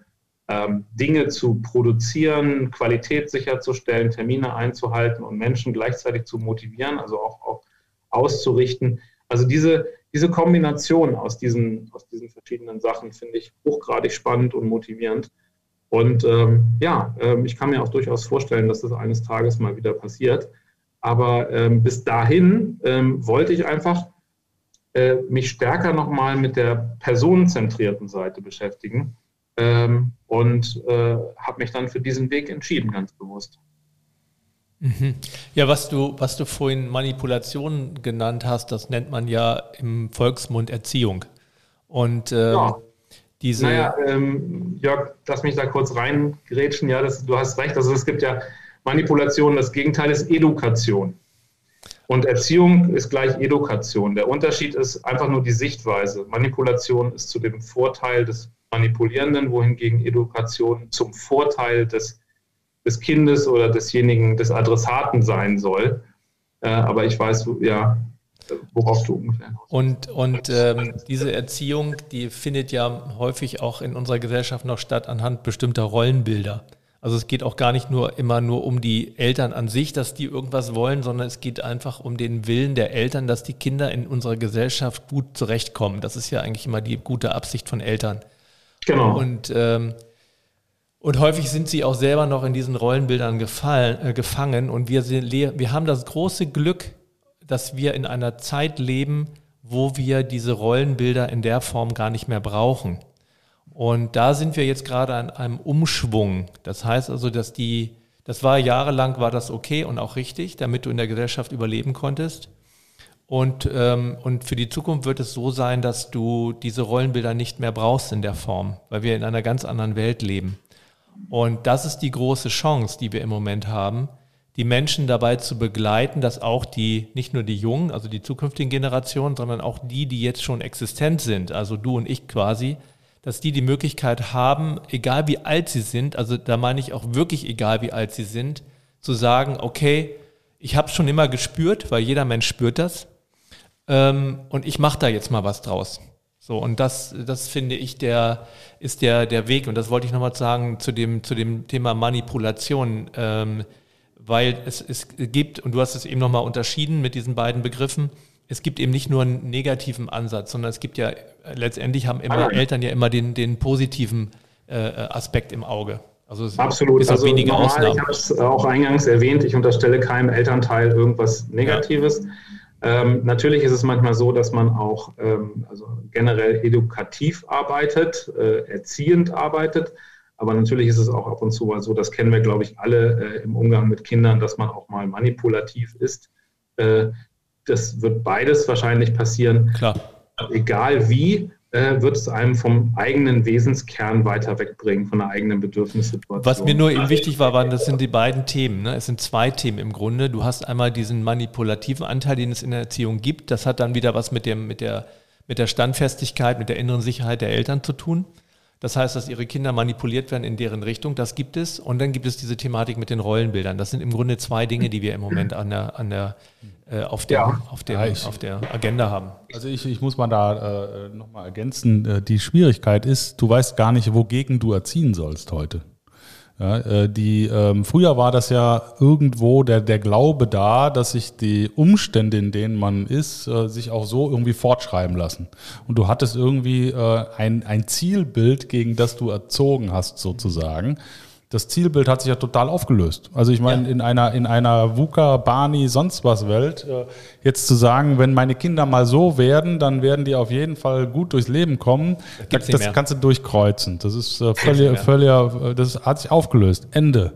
ähm, Dinge zu produzieren, Qualität sicherzustellen, Termine einzuhalten und Menschen gleichzeitig zu motivieren, also auch, auch auszurichten. Also diese, diese Kombination aus diesen, aus diesen verschiedenen Sachen finde ich hochgradig spannend und motivierend. Und ähm, ja, ähm, ich kann mir auch durchaus vorstellen, dass das eines Tages mal wieder passiert. Aber ähm, bis dahin ähm, wollte ich einfach äh, mich stärker nochmal mit der personenzentrierten Seite beschäftigen ähm, und äh, habe mich dann für diesen Weg entschieden, ganz bewusst. Mhm. Ja, was du, was du vorhin Manipulation genannt hast, das nennt man ja im Volksmund Erziehung. Und ähm, ja. diese. Naja, ähm, Jörg, lass mich da kurz reingrätschen. Ja, das, du hast recht. Also es gibt ja Manipulation, das Gegenteil ist Education. Und Erziehung ist gleich Education. Der Unterschied ist einfach nur die Sichtweise. Manipulation ist zu dem Vorteil des Manipulierenden, wohingegen Education zum Vorteil des des Kindes oder desjenigen, des Adressaten sein soll. Äh, aber ich weiß, ja, worauf du ungefähr Und, und ähm, diese Erziehung, die findet ja häufig auch in unserer Gesellschaft noch statt anhand bestimmter Rollenbilder. Also es geht auch gar nicht nur immer nur um die Eltern an sich, dass die irgendwas wollen, sondern es geht einfach um den Willen der Eltern, dass die Kinder in unserer Gesellschaft gut zurechtkommen. Das ist ja eigentlich immer die gute Absicht von Eltern. Genau. Und ähm, und häufig sind sie auch selber noch in diesen Rollenbildern gefallen, äh, gefangen. Und wir, sind, wir haben das große Glück, dass wir in einer Zeit leben, wo wir diese Rollenbilder in der Form gar nicht mehr brauchen. Und da sind wir jetzt gerade an einem Umschwung. Das heißt also, dass die, das war jahrelang war das okay und auch richtig, damit du in der Gesellschaft überleben konntest. Und, ähm, und für die Zukunft wird es so sein, dass du diese Rollenbilder nicht mehr brauchst in der Form, weil wir in einer ganz anderen Welt leben. Und das ist die große Chance, die wir im Moment haben, die Menschen dabei zu begleiten, dass auch die, nicht nur die Jungen, also die zukünftigen Generationen, sondern auch die, die jetzt schon existent sind, also du und ich quasi, dass die die Möglichkeit haben, egal wie alt sie sind, also da meine ich auch wirklich egal wie alt sie sind, zu sagen, okay, ich habe es schon immer gespürt, weil jeder Mensch spürt das, ähm, und ich mache da jetzt mal was draus. So, und das, das finde ich, der ist der, der Weg. Und das wollte ich nochmal sagen zu dem, zu dem Thema Manipulation. Ähm, weil es, es gibt, und du hast es eben nochmal unterschieden mit diesen beiden Begriffen, es gibt eben nicht nur einen negativen Ansatz, sondern es gibt ja, letztendlich haben immer Eltern ja immer den, den positiven äh, Aspekt im Auge. Also Absolut. Ist also wenige normal, Ausnahmen. Ich habe es auch eingangs erwähnt, ich unterstelle keinem Elternteil irgendwas Negatives. Ja. Ähm, natürlich ist es manchmal so, dass man auch ähm, also generell edukativ arbeitet, äh, erziehend arbeitet. Aber natürlich ist es auch ab und zu mal so, das kennen wir, glaube ich, alle äh, im Umgang mit Kindern, dass man auch mal manipulativ ist. Äh, das wird beides wahrscheinlich passieren. Klar. Egal wie, wird es einem vom eigenen Wesenskern weiter wegbringen, von der eigenen Bedürfnissituation. Was mir nur eben wichtig war, waren, das sind die beiden Themen. Ne? Es sind zwei Themen im Grunde. Du hast einmal diesen manipulativen Anteil, den es in der Erziehung gibt. Das hat dann wieder was mit, dem, mit, der, mit der Standfestigkeit, mit der inneren Sicherheit der Eltern zu tun. Das heißt, dass ihre Kinder manipuliert werden in deren Richtung, das gibt es. Und dann gibt es diese Thematik mit den Rollenbildern. Das sind im Grunde zwei Dinge, die wir im Moment an der, an der, äh, auf, der, ja. auf, der, ja, ich, auf der Agenda haben. Also ich, ich muss mal da äh, nochmal ergänzen, äh, die Schwierigkeit ist, du weißt gar nicht, wogegen du erziehen sollst heute. Ja, äh, die, ähm, früher war das ja irgendwo der, der Glaube da, dass sich die Umstände, in denen man ist, äh, sich auch so irgendwie fortschreiben lassen. Und du hattest irgendwie äh, ein, ein Zielbild, gegen das du erzogen hast, sozusagen das Zielbild hat sich ja total aufgelöst. Also ich meine, ja. in einer, in einer VUCA, Barney, sonst was Welt, äh, jetzt zu sagen, wenn meine Kinder mal so werden, dann werden die auf jeden Fall gut durchs Leben kommen, das, das kannst du durchkreuzen. Das ist äh, völlig, völlig, äh, das hat sich aufgelöst. Ende.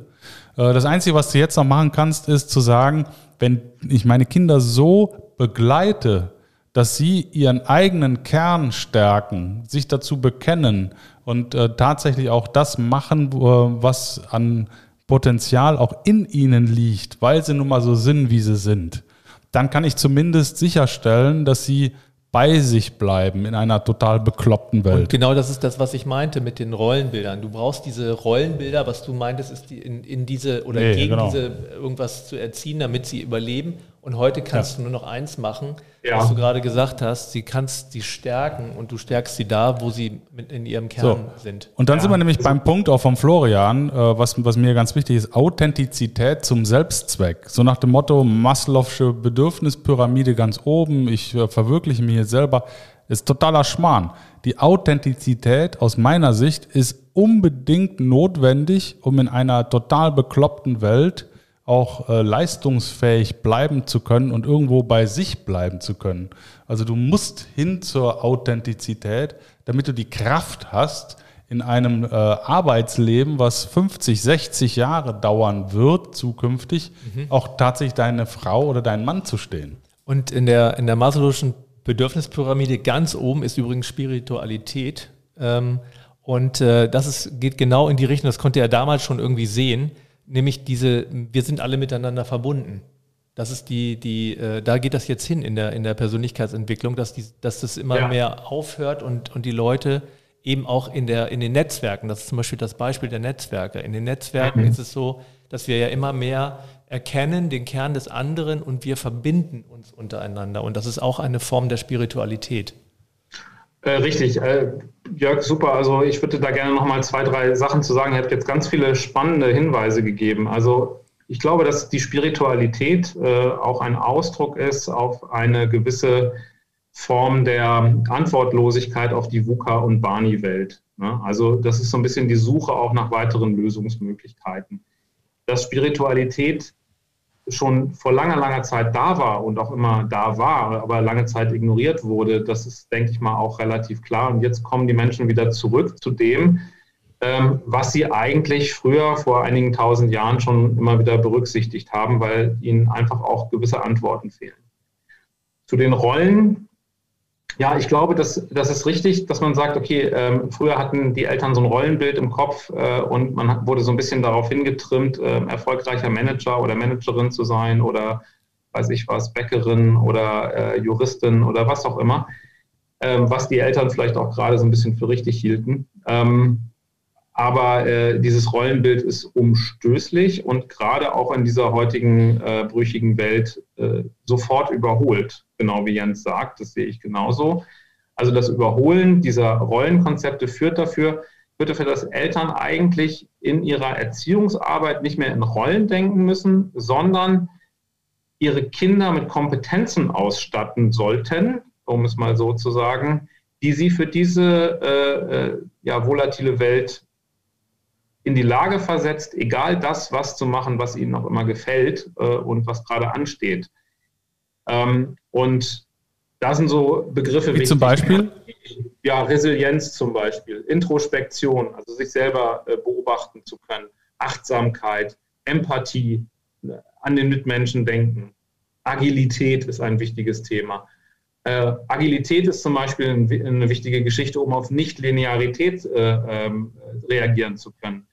Äh, das Einzige, was du jetzt noch machen kannst, ist zu sagen, wenn ich meine Kinder so begleite, dass sie ihren eigenen Kern stärken, sich dazu bekennen und äh, tatsächlich auch das machen, was an Potenzial auch in ihnen liegt, weil sie nun mal so sind, wie sie sind, dann kann ich zumindest sicherstellen, dass sie bei sich bleiben in einer total bekloppten Welt. Und genau das ist das, was ich meinte mit den Rollenbildern. Du brauchst diese Rollenbilder, was du meintest, ist die in, in diese oder nee, gegen genau. diese irgendwas zu erziehen, damit sie überleben. Und heute kannst ja. du nur noch eins machen, ja. was du gerade gesagt hast. Sie kannst sie stärken und du stärkst sie da, wo sie in ihrem Kern so. sind. Und dann ja. sind wir nämlich beim Punkt auch von Florian, äh, was, was mir ganz wichtig ist, Authentizität zum Selbstzweck. So nach dem Motto Maslow'sche Bedürfnispyramide ganz oben, ich äh, verwirkliche mich jetzt selber, ist totaler Schmarrn. Die Authentizität aus meiner Sicht ist unbedingt notwendig, um in einer total bekloppten Welt auch äh, leistungsfähig bleiben zu können und irgendwo bei sich bleiben zu können. Also du musst hin zur Authentizität, damit du die Kraft hast, in einem äh, Arbeitsleben, was 50, 60 Jahre dauern wird, zukünftig, mhm. auch tatsächlich deine Frau oder deinen Mann zu stehen. Und in der, in der Maslow'schen Bedürfnispyramide ganz oben ist übrigens Spiritualität. Ähm, und äh, das ist, geht genau in die Richtung, das konnte er damals schon irgendwie sehen nämlich diese, wir sind alle miteinander verbunden. Das ist die, die, äh, da geht das jetzt hin in der, in der Persönlichkeitsentwicklung, dass, die, dass das immer ja. mehr aufhört und, und die Leute eben auch in, der, in den Netzwerken, das ist zum Beispiel das Beispiel der Netzwerke. In den Netzwerken mhm. ist es so, dass wir ja immer mehr erkennen den Kern des anderen und wir verbinden uns untereinander. Und das ist auch eine Form der Spiritualität. Äh, richtig. Äh, Jörg, super. Also ich würde da gerne noch mal zwei, drei Sachen zu sagen. Ihr habt jetzt ganz viele spannende Hinweise gegeben. Also ich glaube, dass die Spiritualität äh, auch ein Ausdruck ist auf eine gewisse Form der Antwortlosigkeit auf die VUCA- und Barney-Welt. Ne? Also das ist so ein bisschen die Suche auch nach weiteren Lösungsmöglichkeiten. Dass Spiritualität schon vor langer, langer Zeit da war und auch immer da war, aber lange Zeit ignoriert wurde, das ist, denke ich mal, auch relativ klar. Und jetzt kommen die Menschen wieder zurück zu dem, ähm, was sie eigentlich früher, vor einigen tausend Jahren schon immer wieder berücksichtigt haben, weil ihnen einfach auch gewisse Antworten fehlen. Zu den Rollen ja, ich glaube, das, das ist richtig, dass man sagt, okay, ähm, früher hatten die Eltern so ein Rollenbild im Kopf äh, und man hat, wurde so ein bisschen darauf hingetrimmt, äh, erfolgreicher Manager oder Managerin zu sein oder weiß ich was, Bäckerin oder äh, Juristin oder was auch immer, ähm, was die Eltern vielleicht auch gerade so ein bisschen für richtig hielten. Ähm, aber äh, dieses Rollenbild ist umstößlich und gerade auch in dieser heutigen äh, brüchigen Welt äh, sofort überholt, genau wie Jens sagt, das sehe ich genauso. Also das Überholen dieser Rollenkonzepte führt dafür, führt dafür, dass Eltern eigentlich in ihrer Erziehungsarbeit nicht mehr in Rollen denken müssen, sondern ihre Kinder mit Kompetenzen ausstatten sollten, um es mal so zu sagen, die sie für diese äh, äh, ja, volatile Welt in die Lage versetzt, egal das, was zu machen, was ihnen noch immer gefällt äh, und was gerade ansteht. Ähm, und da sind so Begriffe wie zum Beispiel? Ja, Resilienz zum Beispiel, Introspektion, also sich selber äh, beobachten zu können, Achtsamkeit, Empathie, äh, an den Mitmenschen denken. Agilität ist ein wichtiges Thema. Äh, Agilität ist zum Beispiel eine wichtige Geschichte, um auf Nichtlinearität äh, ähm, reagieren zu können.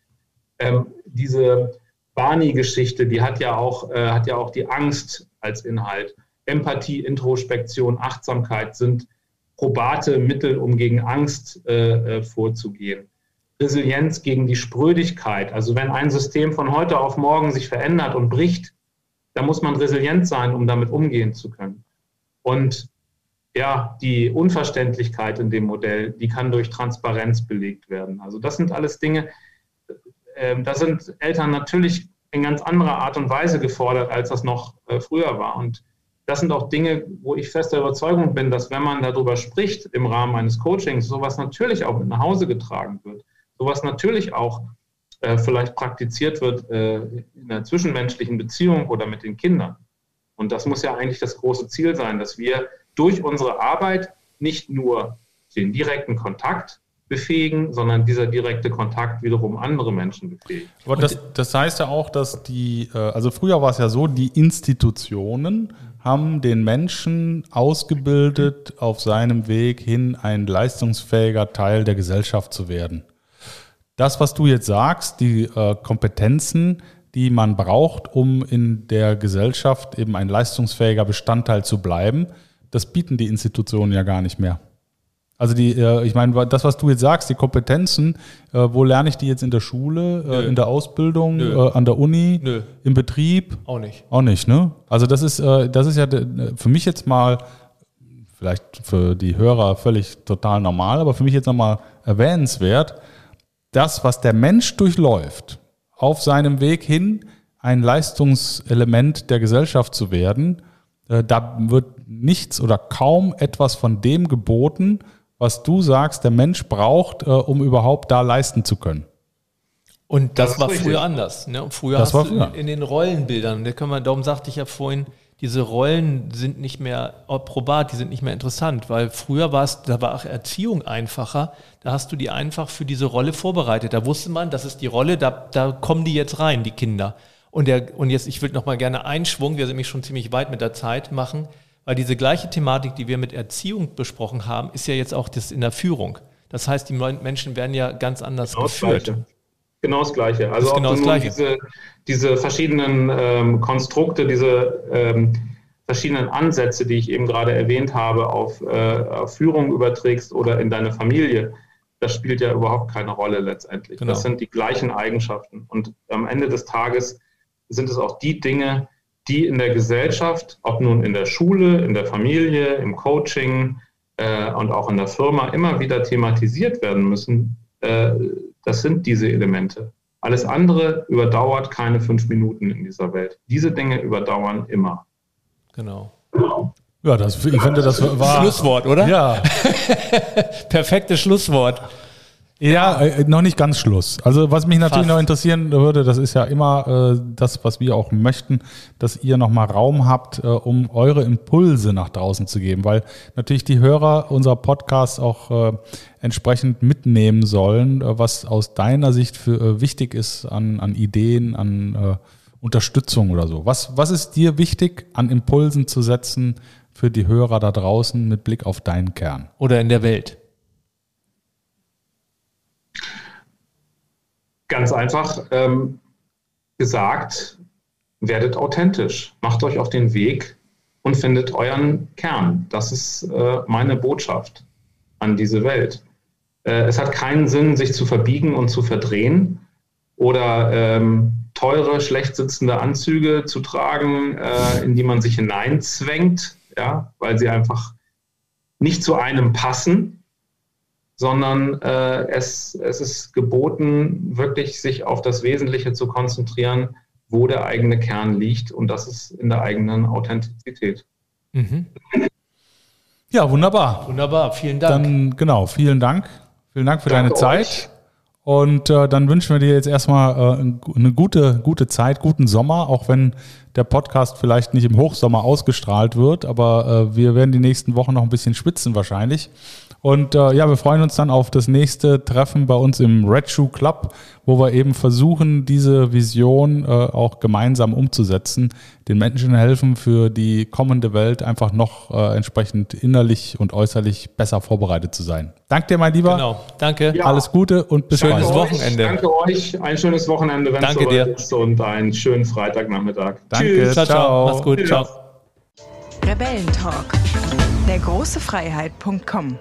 Ähm, diese Barney-Geschichte, die hat ja, auch, äh, hat ja auch die Angst als Inhalt. Empathie, Introspektion, Achtsamkeit sind probate Mittel, um gegen Angst äh, äh, vorzugehen. Resilienz gegen die Sprödigkeit. Also wenn ein System von heute auf morgen sich verändert und bricht, dann muss man resilient sein, um damit umgehen zu können. Und ja, die Unverständlichkeit in dem Modell, die kann durch Transparenz belegt werden. Also das sind alles Dinge, äh, da sind Eltern natürlich in ganz anderer Art und Weise gefordert, als das noch äh, früher war. Und das sind auch Dinge, wo ich fester Überzeugung bin, dass wenn man darüber spricht im Rahmen eines Coachings, sowas natürlich auch mit nach Hause getragen wird. Sowas natürlich auch äh, vielleicht praktiziert wird äh, in einer zwischenmenschlichen Beziehung oder mit den Kindern. Und das muss ja eigentlich das große Ziel sein, dass wir durch unsere Arbeit nicht nur den direkten Kontakt befähigen, sondern dieser direkte Kontakt wiederum andere Menschen befähigen. Aber das, das heißt ja auch, dass die, äh, also früher war es ja so, die Institutionen haben den Menschen ausgebildet, auf seinem Weg hin ein leistungsfähiger Teil der Gesellschaft zu werden. Das, was du jetzt sagst, die äh, Kompetenzen, die man braucht, um in der Gesellschaft eben ein leistungsfähiger Bestandteil zu bleiben, das bieten die Institutionen ja gar nicht mehr. Also die, äh, ich meine, das, was du jetzt sagst, die Kompetenzen, äh, wo lerne ich die jetzt in der Schule, äh, in der Ausbildung, Nö. an der Uni, Nö. im Betrieb? Auch nicht. Auch nicht, ne? Also das ist, das ist ja für mich jetzt mal, vielleicht für die Hörer völlig total normal, aber für mich jetzt nochmal erwähnenswert, das, was der Mensch durchläuft, auf seinem Weg hin, ein Leistungselement der Gesellschaft zu werden, da wird nichts oder kaum etwas von dem geboten, was du sagst, der Mensch braucht, äh, um überhaupt da leisten zu können. Und das, das war früher anders. Ne? Früher das hast du in, in, den Rollenbildern, da können wir, darum sagte ich ja vorhin, diese Rollen sind nicht mehr probat, die sind nicht mehr interessant, weil früher war es, da war auch Erziehung einfacher, da hast du die einfach für diese Rolle vorbereitet. Da wusste man, das ist die Rolle, da, da kommen die jetzt rein, die Kinder. Und, der, und jetzt, ich würde noch mal gerne Einschwung, wir sind nämlich schon ziemlich weit mit der Zeit, machen. Weil diese gleiche Thematik, die wir mit Erziehung besprochen haben, ist ja jetzt auch das in der Führung. Das heißt, die Menschen werden ja ganz anders genau geführt. Das genau das Gleiche. Also genau das Gleiche. Diese, diese, verschiedenen ähm, Konstrukte, diese ähm, verschiedenen Ansätze, die ich eben gerade erwähnt habe, auf, äh, auf, Führung überträgst oder in deine Familie, das spielt ja überhaupt keine Rolle letztendlich. Genau. Das sind die gleichen Eigenschaften. Und am Ende des Tages sind es auch die Dinge, die in der Gesellschaft, ob nun in der Schule, in der Familie, im Coaching äh, und auch in der Firma immer wieder thematisiert werden müssen, äh, das sind diese Elemente. Alles andere überdauert keine fünf Minuten in dieser Welt. Diese Dinge überdauern immer. Genau. Ja, das, ich finde, das war. Schlusswort, oder? Ja. Perfektes Schlusswort. Ja, äh, noch nicht ganz Schluss. Also was mich natürlich Fast. noch interessieren würde, das ist ja immer äh, das, was wir auch möchten, dass ihr nochmal Raum habt, äh, um eure Impulse nach draußen zu geben, weil natürlich die Hörer unserer Podcasts auch äh, entsprechend mitnehmen sollen, äh, was aus deiner Sicht für äh, wichtig ist an, an Ideen, an äh, Unterstützung oder so. Was, was ist dir wichtig, an Impulsen zu setzen für die Hörer da draußen mit Blick auf deinen Kern? Oder in der Welt? Ganz einfach ähm, gesagt, werdet authentisch, macht euch auf den Weg und findet euren Kern. Das ist äh, meine Botschaft an diese Welt. Äh, es hat keinen Sinn, sich zu verbiegen und zu verdrehen oder ähm, teure, schlecht sitzende Anzüge zu tragen, äh, in die man sich hineinzwängt, ja, weil sie einfach nicht zu einem passen, sondern äh, es, es ist geboten, wirklich sich auf das Wesentliche zu konzentrieren, wo der eigene Kern liegt und das ist in der eigenen Authentizität. Mhm. Ja, wunderbar. Wunderbar, vielen Dank. Dann genau, vielen Dank. Vielen Dank für Danke deine Zeit. Euch. Und äh, dann wünschen wir dir jetzt erstmal äh, eine gute, gute Zeit, guten Sommer, auch wenn der Podcast vielleicht nicht im Hochsommer ausgestrahlt wird, aber äh, wir werden die nächsten Wochen noch ein bisschen spitzen wahrscheinlich. Und äh, ja, wir freuen uns dann auf das nächste Treffen bei uns im Red Shoe Club, wo wir eben versuchen, diese Vision äh, auch gemeinsam umzusetzen, den Menschen helfen, für die kommende Welt einfach noch äh, entsprechend innerlich und äußerlich besser vorbereitet zu sein. Danke dir, mein Lieber. Genau, danke. Ja. Alles Gute und bis schönes Wochenende. Danke euch, ein schönes Wochenende, wenn danke es dir. ist und einen schönen Freitagnachmittag. Danke, Tschüss. ciao, ciao. Mach's gut, Tschüss. ciao. Rebellentalk, der große Freiheit.com